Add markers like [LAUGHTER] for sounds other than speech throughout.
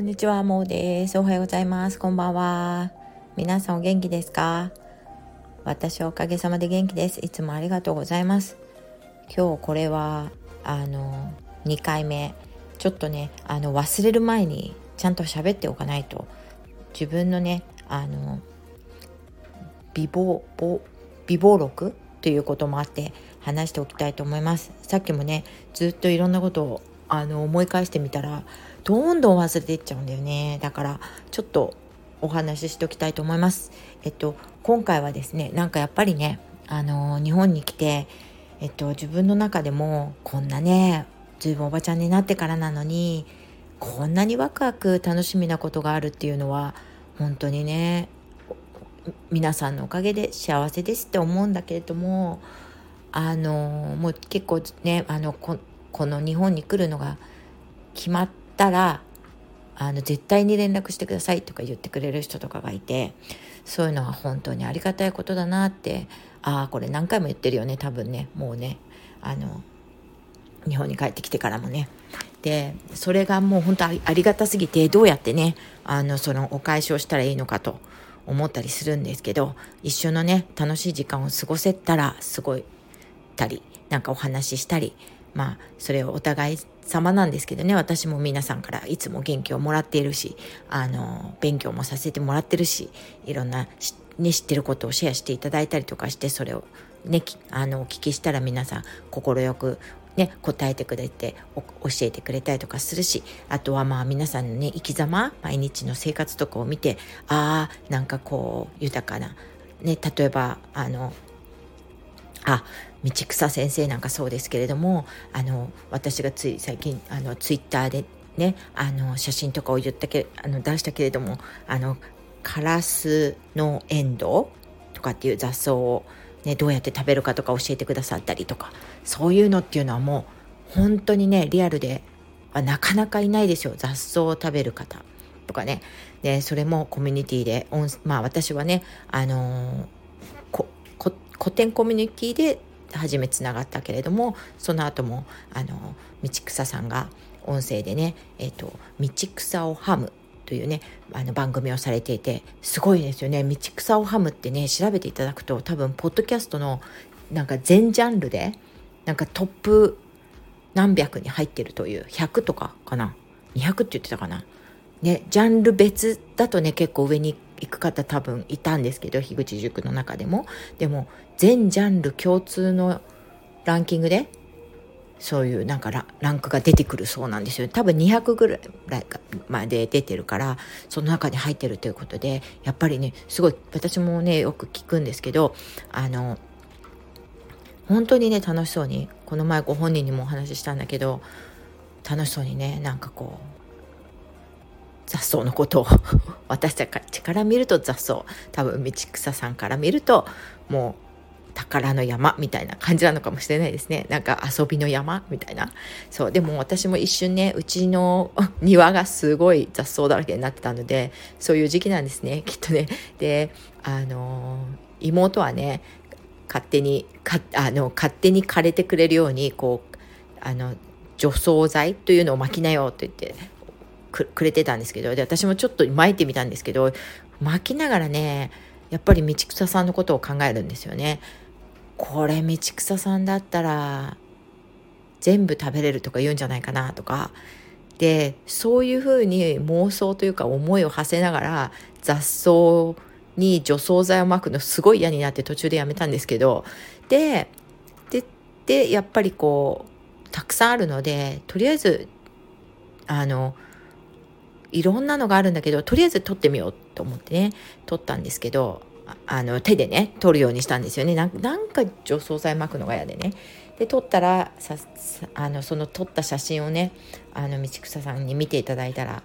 んにちは、もうです。おはようございます。こんばんは。皆さんお元気ですか？私おかげさまで元気です。いつもありがとうございます。今日これは、あの、2回目。ちょっとね、あの、忘れる前にちゃんと喋っておかないと、自分のね、あの、美貌、美貌録ということもあって話しておきたいと思います。さっきもね、ずっといろんなことをあの思い返してみたらどんどん忘れていっちゃうんだよね。だからちょっとお話ししておきたいと思います。えっと今回はですねなんかやっぱりねあの日本に来てえっと自分の中でもこんなねずいぶんおばちゃんになってからなのにこんなにワクワク楽しみなことがあるっていうのは本当にね皆さんのおかげで幸せですって思うんだけれどもあのもう結構ねあのここの日本に来るのが決まったらあの絶対に連絡してくださいとか言ってくれる人とかがいてそういうのは本当にありがたいことだなってああこれ何回も言ってるよね多分ねもうねあの日本に帰ってきてからもね。でそれがもう本当ありがたすぎてどうやってねあのそのお返しをしたらいいのかと思ったりするんですけど一緒のね楽しい時間を過ごせたらすごいたりなんかお話ししたりまあそれをお互い様なんですけどね私も皆さんからいつも元気をもらっているしあの勉強もさせてもらってるしいろんな、ね、知ってることをシェアしていただいたりとかしてそれをねあのお聞きしたら皆さん快くね、答えてくれて教えてくれたりとかするしあとはまあ皆さんのね生き様毎日の生活とかを見てああなんかこう豊かな、ね、例えばあのあ道草先生なんかそうですけれどもあの私がつい最近あのツイッターでねあの写真とかを言ったけあの出したけれどもあのカラスのエンドウとかっていう雑草を、ね、どうやって食べるかとか教えてくださったりとかそういうのっていうのはもう本当にねリアルでなかなかいないですよ。雑草を食べる方とかね。でそれもコミュニティでまあ私はねあのー、古典コミュニティで初めつながったけれどもその後もあの道草さんが音声でね「えーと、道草をハム」というねあの番組をされていてすごいですよね。道草をハムってね調べていただくと多分ポッドキャストのなんか全ジャンルでなんかトップ何百に入ってるという100とかかな？200って言ってたかな？ねジャンル別だとね結構上に行く方多分いたんですけど樋口塾の中でも。でも全ジャンル共通のランキングでそういうなんかランクが出てくるそうなんですよ。多分200ぐらいまで出てるからその中に入ってるということでやっぱりねすごい私もねよく聞くんですけどあの本当にね楽しそうにこの前ご本人にもお話ししたんだけど楽しそうにねなんかこう雑草のことを [LAUGHS] 私たちから見ると雑草多分道草さんから見るともう宝の山みたいな感じなのかもしれないですね。なんか遊びの山みたいな。そうでも私も一瞬ねうちの庭がすごい雑草だらけになってたのでそういう時期なんですねきっとね。であの妹はね勝手にかあの勝手に枯れてくれるようにこうあの除草剤というのを巻きなよって言ってくれてたんですけどで私もちょっと巻いてみたんですけど巻きながらねやっぱり道草さんのことを考えるんですよね。これ道草さんだったら全部食べれるとか言うんじゃないかなとか。でそういうふうに妄想というか思いを馳せながら雑草に除草剤をまくのすごい嫌になって途中でやめたんですけど。でででやっぱりこうたくさんあるのでとりあえずあのいろんなのがあるんだけどとりあえず撮ってみようと思ってね撮ったんですけど。あの手でね撮るようにしたんですよね。なんか除草剤巻くのが嫌でね。で撮ったらさあのその撮った写真をねあの道草さんに見ていただいたら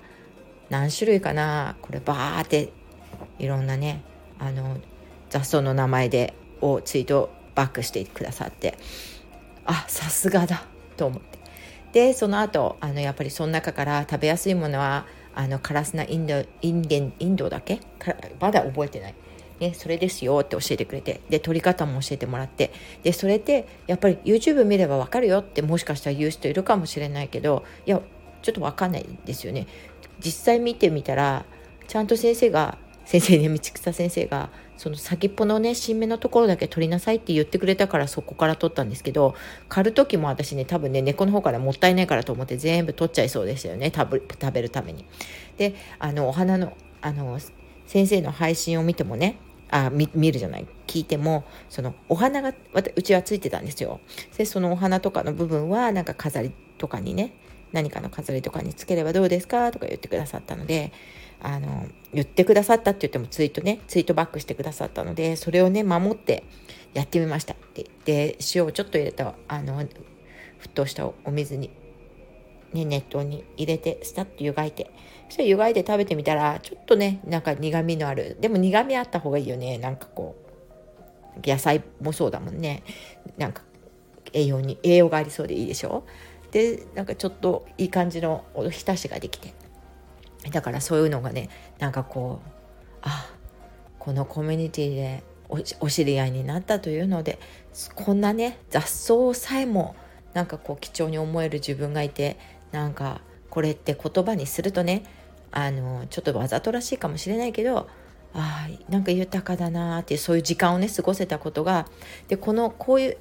何種類かなこれバーっていろんなねあの雑草の名前でをツイートバックしてくださってあさすがだと思って。でその後あのやっぱりその中から食べやすいものはあのカラスナインドインデンインドだけ？まだ覚えてない。ね、それですよって教えてくれてで撮り方も教えてもらってでそれってやっぱり YouTube 見れば分かるよってもしかしたら言う人いるかもしれないけどいやちょっと分かんないですよね実際見てみたらちゃんと先生が先生ね道草先生がその先っぽのね新芽のところだけ取りなさいって言ってくれたからそこから取ったんですけど刈る時も私ね多分ね根っこの方からもったいないからと思って全部取っちゃいそうでしたよね食べるために。であのお花のあの先生の配信を見てもねあ見るじゃない聞いてもそのお花がうちはついてたんですよ。でそのお花とかの部分はなんか飾りとかにね何かの飾りとかにつければどうですかとか言ってくださったのであの言ってくださったって言ってもツイートねツイートバックしてくださったのでそれをね守ってやってみましたでで塩をちょっと入れたあの沸騰したお水に、ね、熱湯に入れてスタッと湯がいてそしたら湯がいて食べてみたらちょっとねなんか苦みのある。でも苦みあった方がいいよね。なんかこう野菜もそうだもんね。なんか栄養に栄養がありそうでいいでしょ。でなんかちょっといい感じのおひたしができて。だからそういうのがねなんかこうあこのコミュニティでお知り合いになったというのでこんなね雑草さえもなんかこう貴重に思える自分がいてなんかこれって言葉にするとねあのちょっとわざとらしいかもしれないけどあなんか豊かだなっていうそういう時間をね過ごせたことがでこのこういう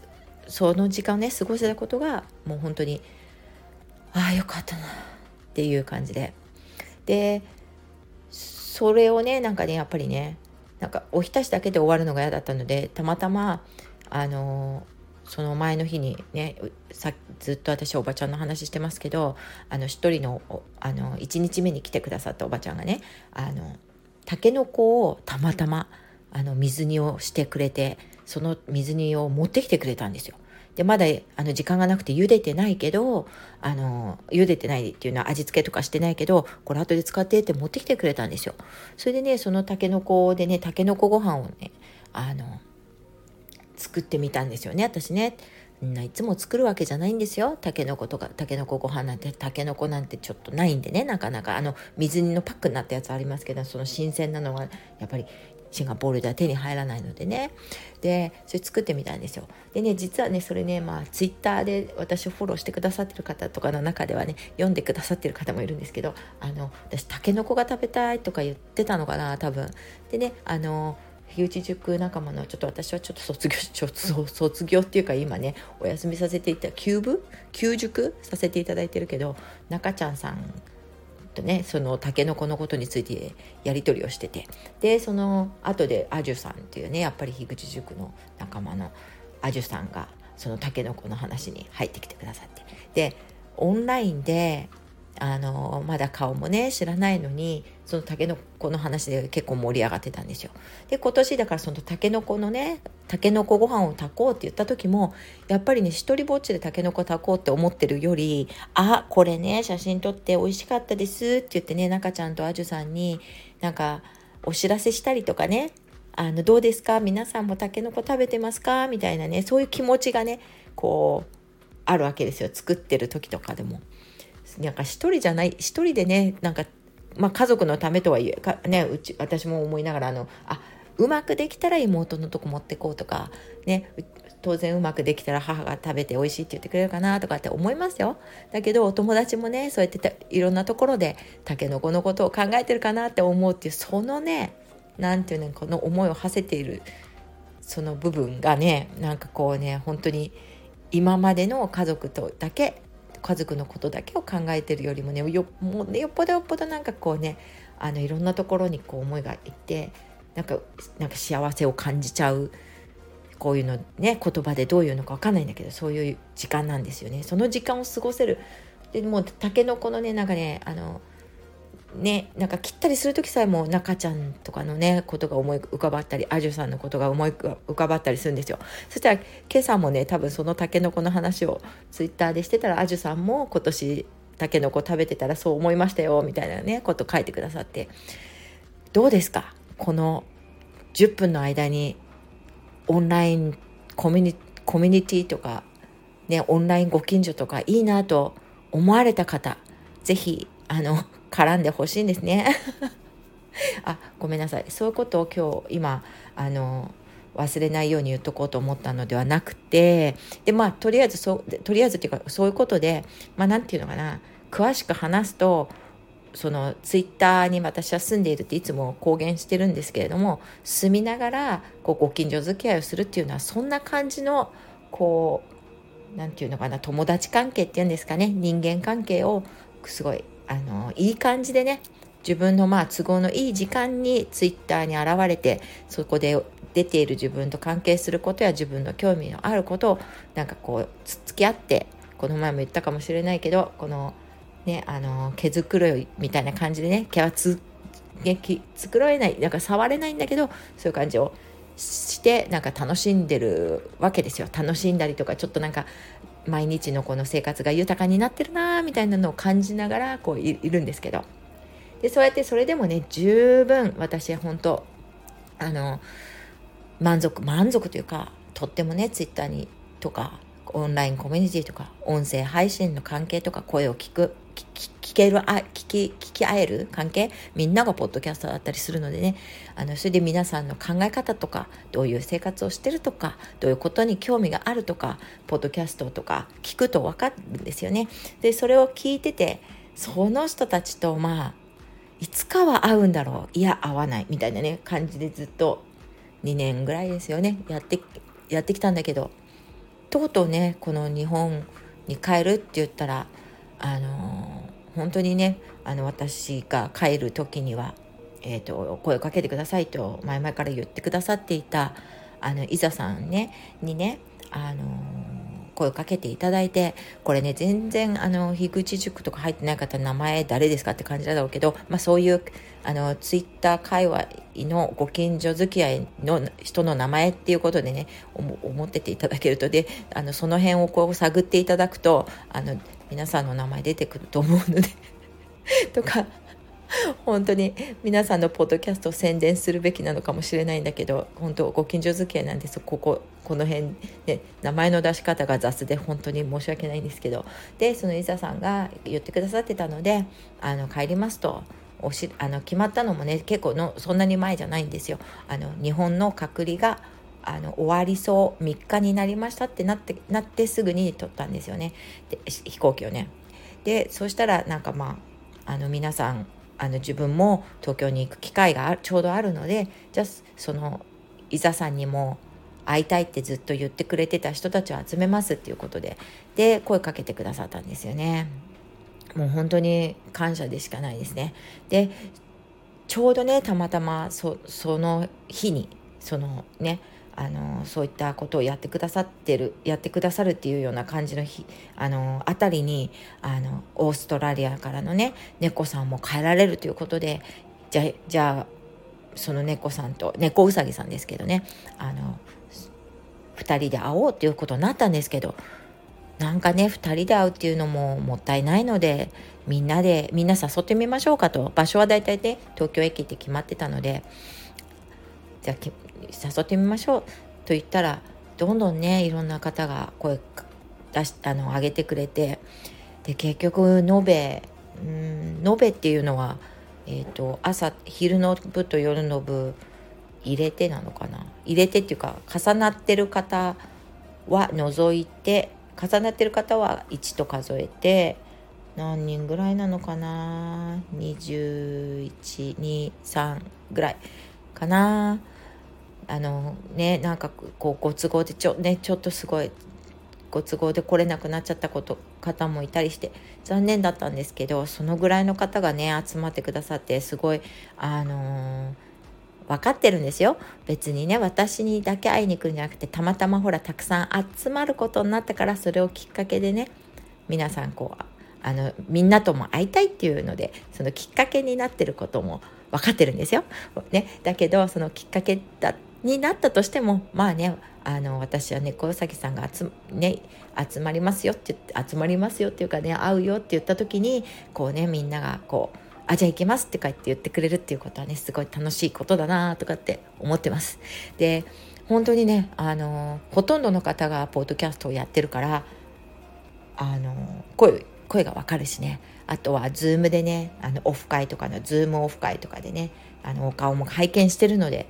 その時間をね過ごせたことがもう本当にああよかったなっていう感じで。でそれをねなんかねやっぱりねなんかおひたしだけで終わるのが嫌だったのでたまたまあのその前の日にねさずっと私おばちゃんの話してますけどあの一人のあの1日目に来てくださったおばちゃんがねあのたけのこをたまたまあの水煮をしてくれてその水煮を持ってきてくれたんですよ。でまだあの時間がなくて茹でてないけどあの茹でてないっていうのは味付けとかしてないけどこれ後で使ってって持ってきてくれたんですよそれでねそのたけのこでねたけのこご飯をねあの作ってみたんですよね私ね。いつも作るわけじゃないんですよ。たけのことかたけのこご飯なんてたけのこなんてちょっとないんでねなかなか。あの水煮のパックになったやつありますけどその新鮮なのがやっぱりシンガポールでは手に入らないのでね。でそれ作ってみたんですよ。でね実はねそれねまあツイッターで私をフォローしてくださってる方とかの中ではね読んでくださってる方もいるんですけどあの私たけのこが食べたいとか言ってたのかな多分。でねあの樋口塾仲間のちょっと私はちょっと卒業卒業っていうか今ねお休みさせていた休部？休塾させていただいてるけど中ちゃんさんとねそのタケノコのことについてやり取りをしててでその後でアジュさんっていうねやっぱり樋口塾の仲間のアジュさんがそのタケノコの話に入ってきてくださって。でオンラインであのまだ顔もね知らないのにそのたけのこの話で結構盛り上がってたんですよ。で今年だからそのたけのこのねたけのこご飯を炊こうって言った時もやっぱりね一人ぼっちでたけのこ炊こうって思ってるよりあこれね写真撮って美味しかったですって言ってね中ちゃんとあじゅさんになんかお知らせしたりとかねあのどうですか？皆さんもたけのこ食べてますか？みたいなねそういう気持ちがねこうあるわけですよ作ってる時とかでも。なんか一人じゃない一人でねなんか、まあ、家族のためとはいえか、ね、うち私も思いながらあのあうまくできたら妹のとこ持ってこうとかね当然うまくできたら母が食べて美味しいって言ってくれるかなとかって思いますよ。だけどお友達もねそうやっていろんなところでたけのこのことを考えてるかなって思うっていうそのね何て言うのこの思いを馳せているその部分がねなんかこうね本当に今までの家族とだけ家族のことだけを考えてるよりもねよもうねよっぽどよっぽどなんかこうねあのいろんなところにこう思いがいってなんかなんか幸せを感じちゃうこういうのね言葉でどういうのか分かんないんだけどそういう時間なんですよね。その時間を過ごせるでもうたけのこのねなんかねあのねなんか切ったりする時さえも中ちゃんとかのねことが思い浮かばったりアジュさんのことが思い浮かばったりするんですよ。そしたら今朝もね多分そのたけのこの話をツイッターでしてたらアジュさんも今年たけのこ食べてたらそう思いましたよみたいなねこと書いてくださって。どうですか？この10分の間にオンラインコミュニコミュニティとかねオンラインご近所とかいいなと思われた方是非あの絡んでほしいんですね。[LAUGHS] あごめんなさい。そういうことを今日今あの忘れないように言っとこうと思ったのではなくてでまあとりあえずそうとりあえずっていうかそういうことでまあ何て言うのかな。詳しく話すとそのツイッターに私は住んでいるっていつも公言してるんですけれども住みながらこうご近所付き合いをするっていうのはそんな感じのこう何て言うのかな。友達関係っていうんですかね。人間関係をすごいあのいい感じでね自分のまあ都合のいい時間にツイッターに現れてそこで出ている自分と関係することや自分の興味のあることをなんかこうつっつき合ってこの前も言ったかもしれないけどこのねあの毛づくろいみたいな感じでね毛はつ、ね、繕えないなんか触れないんだけどそういう感じをしてなんか楽しんでるわけですよ。楽しんだりとかちょっとなんか毎日のこの生活が豊かになってるなみたいなのを感じながらこういるんですけど。でそうやってそれでもね十分私は本当あの満足満足というかとってもねツイッターにとかオンラインコミュニティとか音声配信の関係とか声を聞く。聞けるあ聞き聞き合える関係？みんながポッドキャスターだったりするのでね。あのそれで皆さんの考え方とかどういう生活をしてるとかどういうことに興味があるとかポッドキャストとか聞くと分かるんですよね。でそれを聞いててその人たちとまあいつかは会うんだろう。いや会わない。みたいなね感じでずっと2年ぐらいですよね。やってやってきたんだけど。とうとうねこの日本に帰るって言ったらあの、本当にねあの私が帰る時には、えーと、声をかけてくださいと前々から言ってくださっていたあの伊沢さんねにねあの声をかけていただいてこれね全然あの樋口塾とか入ってない方名前誰ですかって感じだろうけど、まあ、そういうあのツイッター界隈のご近所付き合いの人の名前っていうことでね思ってていただけるとであのその辺をこう探っていただくとあの皆さんの名前出てくると思うので [LAUGHS] とか本当に皆さんのポッドキャストを宣伝するべきなのかもしれないんだけど本当ご近所付き合いなんですこここの辺、ね、名前の出し方が雑で本当に申し訳ないんですけどでその伊沢さんが言ってくださってたのであの帰りますと。おしあの決まったのもね結構のそんなに前じゃないんですよ。あの日本の隔離があの終わりそう3日になりましたってなってなってすぐに取ったんですよねで飛行機をね。でそしたらなんかまああの皆さんあの自分も東京に行く機会がちょうどあるのでじゃあその伊沢さんにも会いたいってずっと言ってくれてた人たちを集めますっていうことでで声かけてくださったんですよね。もう本当に感謝でしかないですね。でちょうどねたまたまその日にそのねあのそういったことをやってくださってるやってくださるっていうような感じの日あのあたりにあのオーストラリアからのね猫さんも帰られるということでじゃじゃあその猫さんと猫うさぎさんですけどねあの2人で会おうっていうことになったんですけどなんかね2人で会うっていうのももったいないのでみんなでみんな誘ってみましょうかと場所は大体ね東京駅って決まってたのでじゃあ誘ってみましょうと言ったらどんどんねいろんな方が声出しあの上げてくれてで結局延べうん延べっていうのは、えーと、朝昼の部と夜の部入れてなのかな？入れてっていうか重なってる方は除いて重なってる方は1と数えて何人ぐらいなのかな？2123ぐらいかな。あのねなんかこうご都合でちょ,、ね、ちょっとすごいご都合で来れなくなっちゃったこと方もいたりして残念だったんですけどそのぐらいの方がね集まってくださってすごいあのー、分かってるんですよ別にね私にだけ会いに来るんじゃなくてたまたまほらたくさん集まることになったからそれをきっかけでね皆さんこうあのみんなとも会いたいっていうのでそのきっかけになってることも分かってるんですよ。ね、だけどそのきっかけだになったとしてもまあねあの私は猫うさぎさんが集,、ね、集まりますよって言って集まりますよっていうかね会うよって言った時にこうねみんながこう「あじゃあ行きます」ってかって言ってくれるっていうことはねすごい楽しいことだなとかって思ってます。で本当にねあのほとんどの方がポッドキャストをやってるからあの声声がわかるしねあとは Zoom でねあのオフ会とかの Zoom オフ会とかでねあのお顔も拝見してるので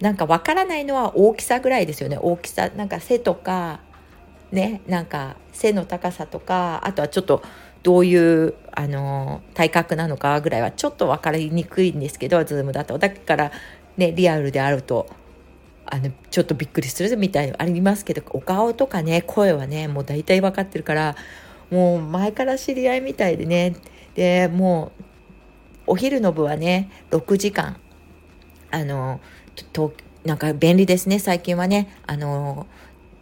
なんかわからないのは大きさぐらいですよね。大きさなんか背とかねなんか背の高さとかあとはちょっとどういうあの体格なのかぐらいはちょっと分かりにくいんですけど Zoom だと。だからねリアルであるとあのちょっとびっくりするみたいなありますけどお顔とかね声はねもう大体分かってるからもう前から知り合いみたいでね。でもうお昼の部はね6時間。あのとなんか便利ですね。最近はね。あの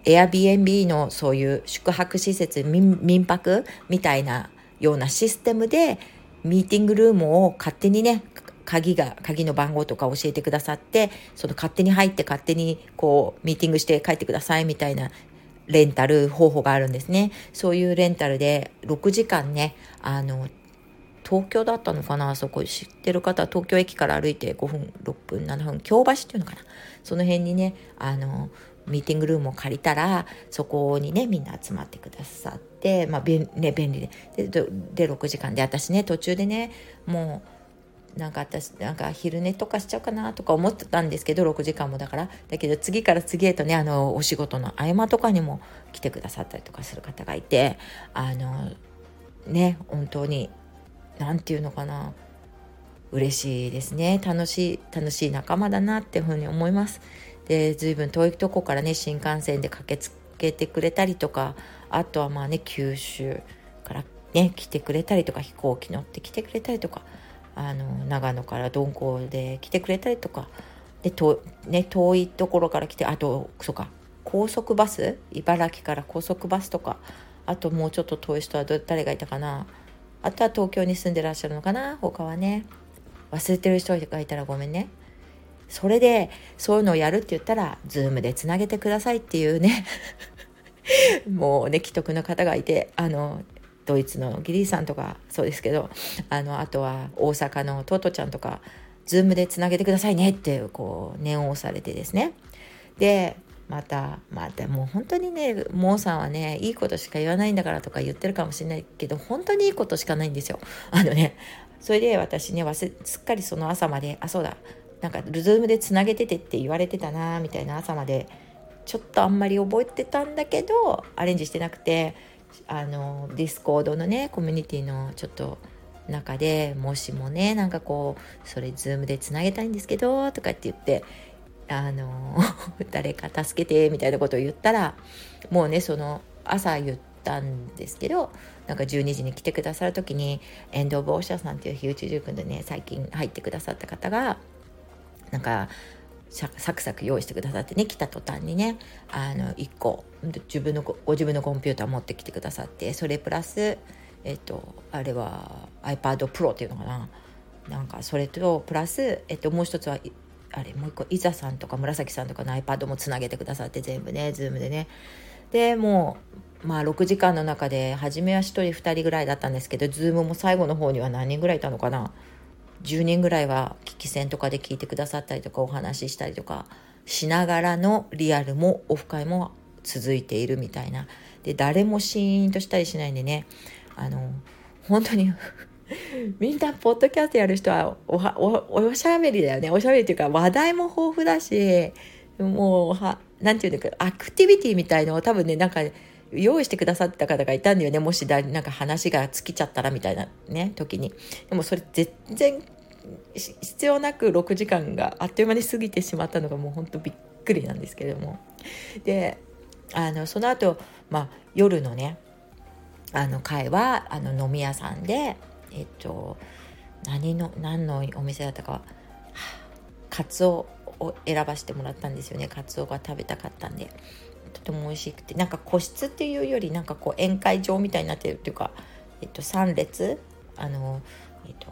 Airbnb のそういう宿泊施設民泊みたいなようなシステムでミーティングルームを勝手にね鍵が鍵の番号とか教えてくださってその勝手に入って勝手にこうミーティングして帰ってくださいみたいなレンタル方法があるんですね。そういうレンタルで6時間ねあの東京だったのかなそこ知ってる方東京駅から歩いて5分6分7分京橋っていうのかな。その辺にねあのミーティングルームを借りたらそこにねみんな集まってくださってまあ便,、ね、便利で。でで6時間で私ね途中でねもうなんか私なんか昼寝とかしちゃうかなとか思ってたんですけど6時間もだから。だけど次から次へとねあのお仕事の合間とかにも来てくださったりとかする方がいてあのね本当に何て言うのかな。嬉しいですね。楽しい楽しい仲間だなっていうふうに思います。で随分遠いとこからね新幹線で駆けつけてくれたりとかあとはまあね九州からね来てくれたりとか飛行機乗って来てくれたりとかあの長野から鈍行で来てくれたりとかでと、ね、遠いところから来てあとそうか高速バス茨城から高速バスとかあともうちょっと遠い人は誰がいたかな。あとは東京に住んでらっしゃるのかな？他はね。忘れてる人がいたらごめんね。それでそういうのをやるって言ったら Zoom でつなげてくださいっていうね。[LAUGHS] もうね既得な方がいてあのドイツのギリーさんとかそうですけどあのあとは大阪のトトちゃんとか Zoom でつなげてくださいねってこう念を押されてですね。でまたまたもう本当にねモーさんはねいいことしか言わないんだからとか言ってるかもしれないけど本当にいいことしかないんですよ。あのねそれで私ねすっかりその朝まであそうだなんかルズームでつなげててって言われてたなみたいな朝までちょっとあんまり覚えてたんだけどアレンジしてなくてあのディスコードのねコミュニティのちょっと中でもしもねなんかこうそれズームでつなげたいんですけどとかって言ってあの [LAUGHS] 誰か助けてみたいなことを言ったらもうねその朝言ったんですけどなんか12時に来てくださる時にエンド・オブ・オーシャさんっていう樋内塾でね最近入ってくださった方がなんかサクサク用意してくださってね来た途端にねあの1個自分のご自分のコンピューター持ってきてくださってそれプラスえっとあれは iPad Pro っていうのかな。なんかそれとプラス、えっと、もう一つはあれもう一個伊沢さんとか紫さんとかの iPad もつなげてくださって全部ね Zoom でね。でもうまあ6時間の中で初めは1人2人ぐらいだったんですけど Zoom も最後の方には何人ぐらいいたのかな？10人ぐらいは聞き戦とかで聞いてくださったりとかお話ししたりとかしながらのリアルもオフ会も続いているみたいな。で誰もシーンとしたりしないんでね。あの本当にみんなポッドキャストやる人はおはおしゃべりだよね。おしゃべりっていうか話題も豊富だしもうはなんていうのかアクティビティみたいのを多分ねなんか用意してくださった方がいたんだよね。もしだなんか話が尽きちゃったらみたいなね時に。でもそれ全然必要なく6時間があっという間に過ぎてしまったのがもうほんとびっくりなんですけれども。であのその後、まあ夜のねあの会はあの飲み屋さんでえっと何の何のお店だったかはカツオを選ばせてもらったんですよね。カツオが食べたかったんで。とても美味しくて。なんか個室っていうよりなんかこう宴会場みたいになってるっていうか、えっと、3列あの、えっと、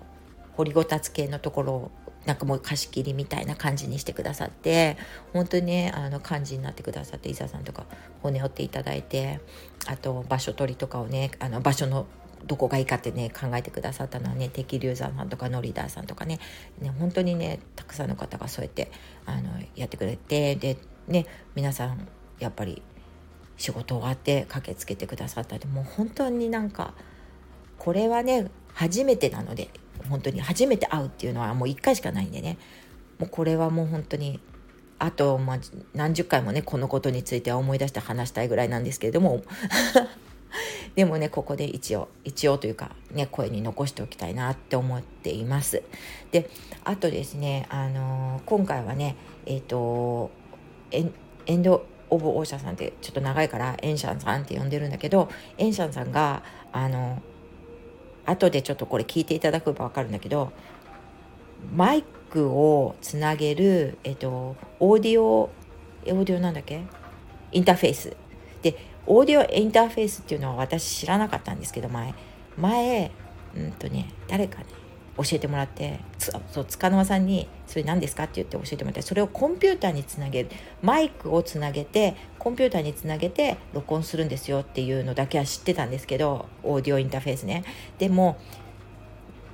掘りごたつ系のところをなんかもう貸し切りみたいな感じにしてくださって本当にねあの感じになってくださって伊沢さんとか骨折っていただいてあと場所取りとかをねあの場所のどこがいいかってね考えてくださったのはね敵流山さんとかノリダーさんとかねね本当にねたくさんの方がそうやってあのやってくれてでね皆さんやっぱり仕事終わって駆けつけてくださった。りもう本当になんかこれはね初めてなので本当に初めて会うっていうのはもう1回しかないんでね。もうこれはもう本当にあと、まあ、何十回もねこのことについては思い出して話したいぐらいなんですけれども。でもねここで一応一応というかね声に残しておきたいなって思っています。であとですねあのー、今回はねえっ、ー、とエンド・オブ・オーシャンさんってちょっと長いからエンシャンさんって呼んでるんだけどエンシャンさんがあの後でちょっとこれ聞いていただけば分かるんだけどマイクをつなげる、えっと、オーディオオーディオなんだっけ？インターフェース。でオーディオインターフェースっていうのは私知らなかったんですけど前前うんとね誰かね教えてもらってそう塚沼さんに「それ何ですか?」って言って教えてもらってそれをコンピューターにつなげるマイクをつなげてコンピューターにつなげて録音するんですよっていうのだけは知ってたんですけどオーディオインターフェースねでも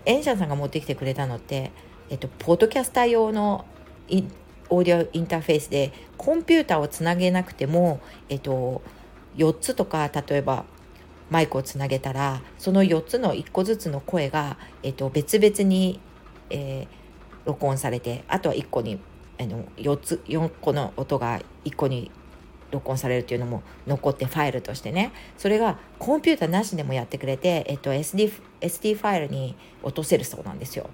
エンシャンさんが持ってきてくれたのってえっと、ポッドキャスター用のオーディオインターフェースでコンピューターをつなげなくても、えっと、4つとか例えばマイクをつなげたらその4つの1個ずつの声が、えっと、別々に、えー、録音されてあとは1個にあの4つ4個の音が1個に録音されるっていうのも残ってファイルとしてね。それがコンピューターなしでもやってくれて、えっと、SD, SD ファイルに落とせるそうなんですよ。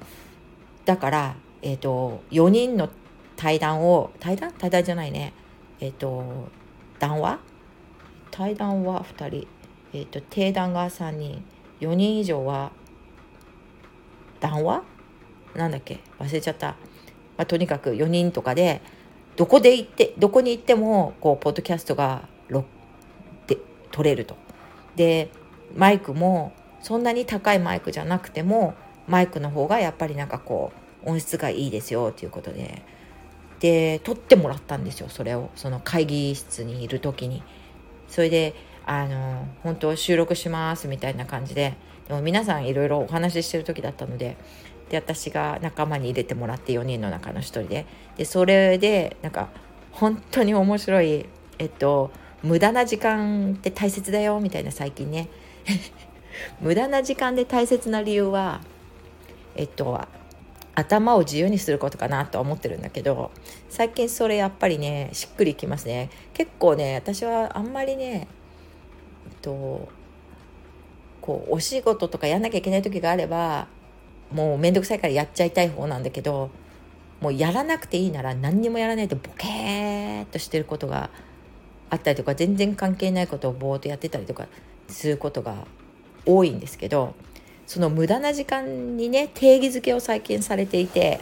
だから、えーと、4人の対談を対談？対談じゃないね。えっ、と談話？対談は2人、えーと、定談が3人4人以上は談話？なんだっけ？忘れちゃった、まあ、とにかく4人とかでどこで行ってどこに行ってもこうポッドキャストがで取れると。でマイクもそんなに高いマイクじゃなくてもマイクの方がやっぱりなんかこう音質がいいですよっていうことで。で撮ってもらったんですよそれを。その会議室にいる時に。それであの本当収録しますみたいな感じででも皆さんいろいろお話ししてる時だったのでで私が仲間に入れてもらって4人の中の1人ででそれでなんか本当に面白いえっと無駄な時間って大切だよみたいな最近ね。[LAUGHS] 無駄な時間で大切な理由はえっと頭を自由にすることかなとは思ってるんだけど最近それやっぱりねしっくりきますね。結構ね私はあんまりねとこうお仕事とかやんなきゃいけない時があればもう面倒くさいからやっちゃいたい方なんだけどもうやらなくていいなら何にもやらないとボケーっとしてることがあったりとか全然関係ないことをぼーっとやってたりとかすることが多いんですけどその無駄な時間にね定義づけを最近されていて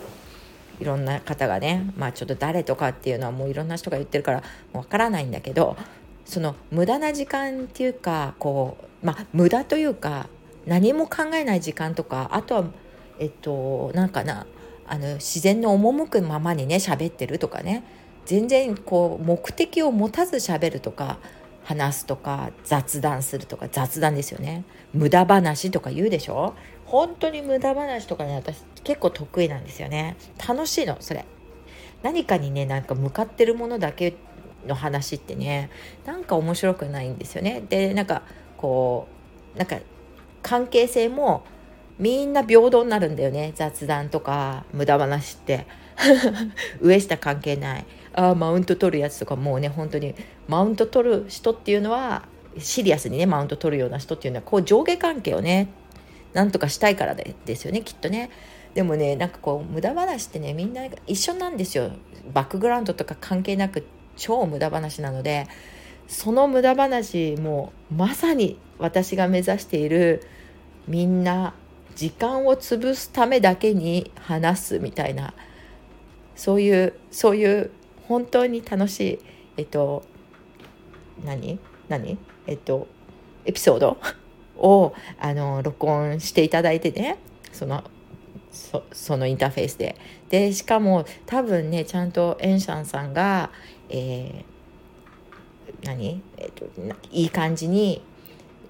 いろんな方がねまあちょっと誰とかっていうのはもういろんな人が言ってるからわからないんだけどその無駄な時間っていうかこうまあ無駄というか何も考えない時間とかあとはえっとなんかなあの自然の赴くままにね喋ってるとかね全然こう目的を持たず喋るとか話すとか雑談するとか雑談ですよね。無駄話とか言うでしょ？本当に無駄話とかね私結構得意なんですよね。楽しいのそれ。何かにねなんか向かってるものだけの話ってねなんか面白くないんですよね。でなんかこうなんか関係性もみんな平等になるんだよね。雑談とか無駄話って。[LAUGHS] 上下関係ない。あマウント取るやつとかもうね本当にマウント取る人っていうのはシリアスにねマウント取るような人っていうのはこう上下関係をねなんとかしたいからでですよねきっとね。でもねなんかこう無駄話ってねみんな一緒なんですよバックグラウンドとか関係なく超無駄話なのでその無駄話もまさに私が目指しているみんな時間を潰すためだけに話すみたいなそういうそういう本当に楽しいえっと何？何？えっとエピソード？[LAUGHS] をあの録音していただいてね。そのそそのインターフェースで。でしかも多分ねちゃんとエンシャンさんが、えー、何、えっと、いい感じに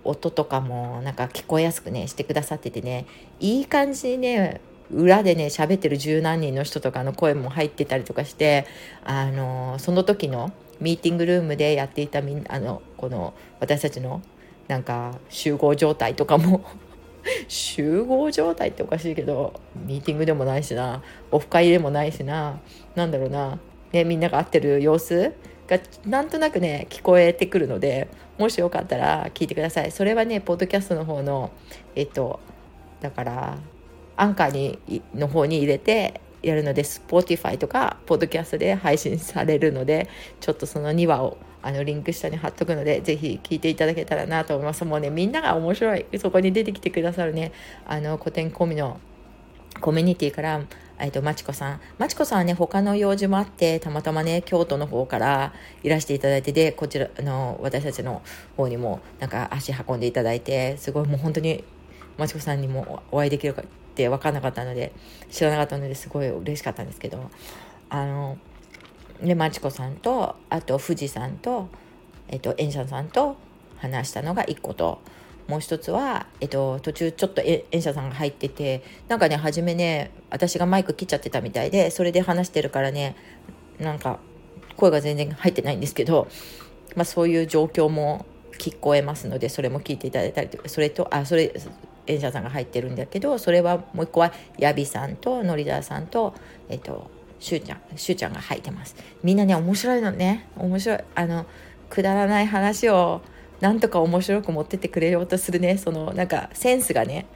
音とかもなんか聞こえやすくねしてくださっててね。いい感じにね裏でね喋ってる十何人の人とかの声も入ってたりとかしてあのその時のミーティングルームでやっていたみんあのこの私たちのなんか集合状態とかも。[LAUGHS] 集合状態っておかしいけどミーティングでもないしな。オフ会でもないしな。何だろうな、ね、みんなが会ってる様子がなんとなくね聞こえてくるのでもしよかったら聞いてください。それはねポッドキャストの方のえっとだからアンカーにの方に入れてやるので Spotify とかポッドキャストで配信されるのでちょっとその2話をあのリンク下に貼っとくのでぜひ聞いていただけたらなと思います。もうねみんなが面白い。そこに出てきてくださるね。あの古典込みのコミュニティからえっと、まちこさん。まちこさんはね、他の用事もあって、たまたまね、京都の方からいらしていただいて、で、こちら、あの、私たちの方にも、なんか足運んでいただいて、すごいもう本当に、まちこさんにもお会いできるかって分かんなかったので、知らなかったのですごい嬉しかったんですけど、あの、で、まちこさんと、あと、富士さんと、えっと、エンシャンさんと話したのが1個と、もう一つは、えっと、途中ちょっと演者さんが入っててなんかね初めね私がマイク切っちゃってたみたいでそれで話してるからねなんか声が全然入ってないんですけど、まあ、そういう状況も聞こえますのでそれも聞いていただいたりとかそれとあそれ演者さんが入ってるんだけどそれはもう一個はヤビさんとノリダーさんとえっとしゅうちゃんしゅうちゃんが入ってます。みんなね面白いのね。面白い。あのくだらない話をなんとか面白く持ってってくれようとするね。そのなんかセンスがね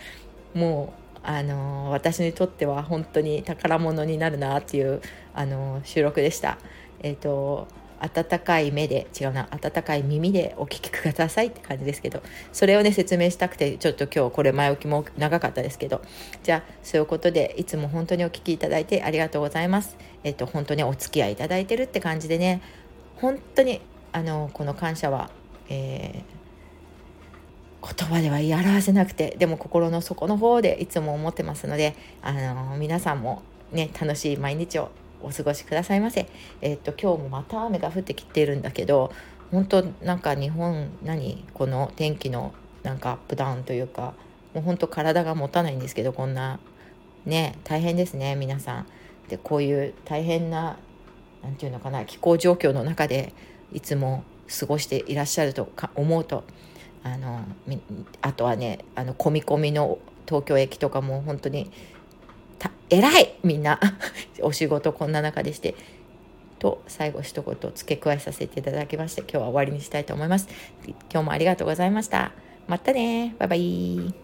もうあの、私にとっては本当に宝物になるなっていう、あの、収録でした。えっ、ー、と温かい目で違うな温かい耳でお聞きくださいって感じですけどそれをね説明したくてちょっと今日これ前置きも長かったですけどじゃあそういうことでいつも本当にお聞きいただいてありがとうございます。えっ、と本当にお付き合いいただいてるって感じでね本当にあのこの感謝はえー、言葉では言い表せなくてでも心の底の方でいつも思ってますので、あの皆さんもね楽しい毎日をお過ごしくださいませ。え、っと今日もまた雨が降ってきているんだけど本当なんか日本何この天気のなんかアップダウンというかもう本当体が持たないんですけどこんなね大変ですね皆さん。でこういう大変な何て言うのかな気候状況の中でいつも過ごしていらっしゃると思うとあのあとはねあの込み込みの東京駅とかも本当に偉いみんな [LAUGHS] お仕事こんな中でして。と最後一言付け加えさせていただきまして今日は終わりにしたいと思います。今日もありがとうございました。またねバイバイ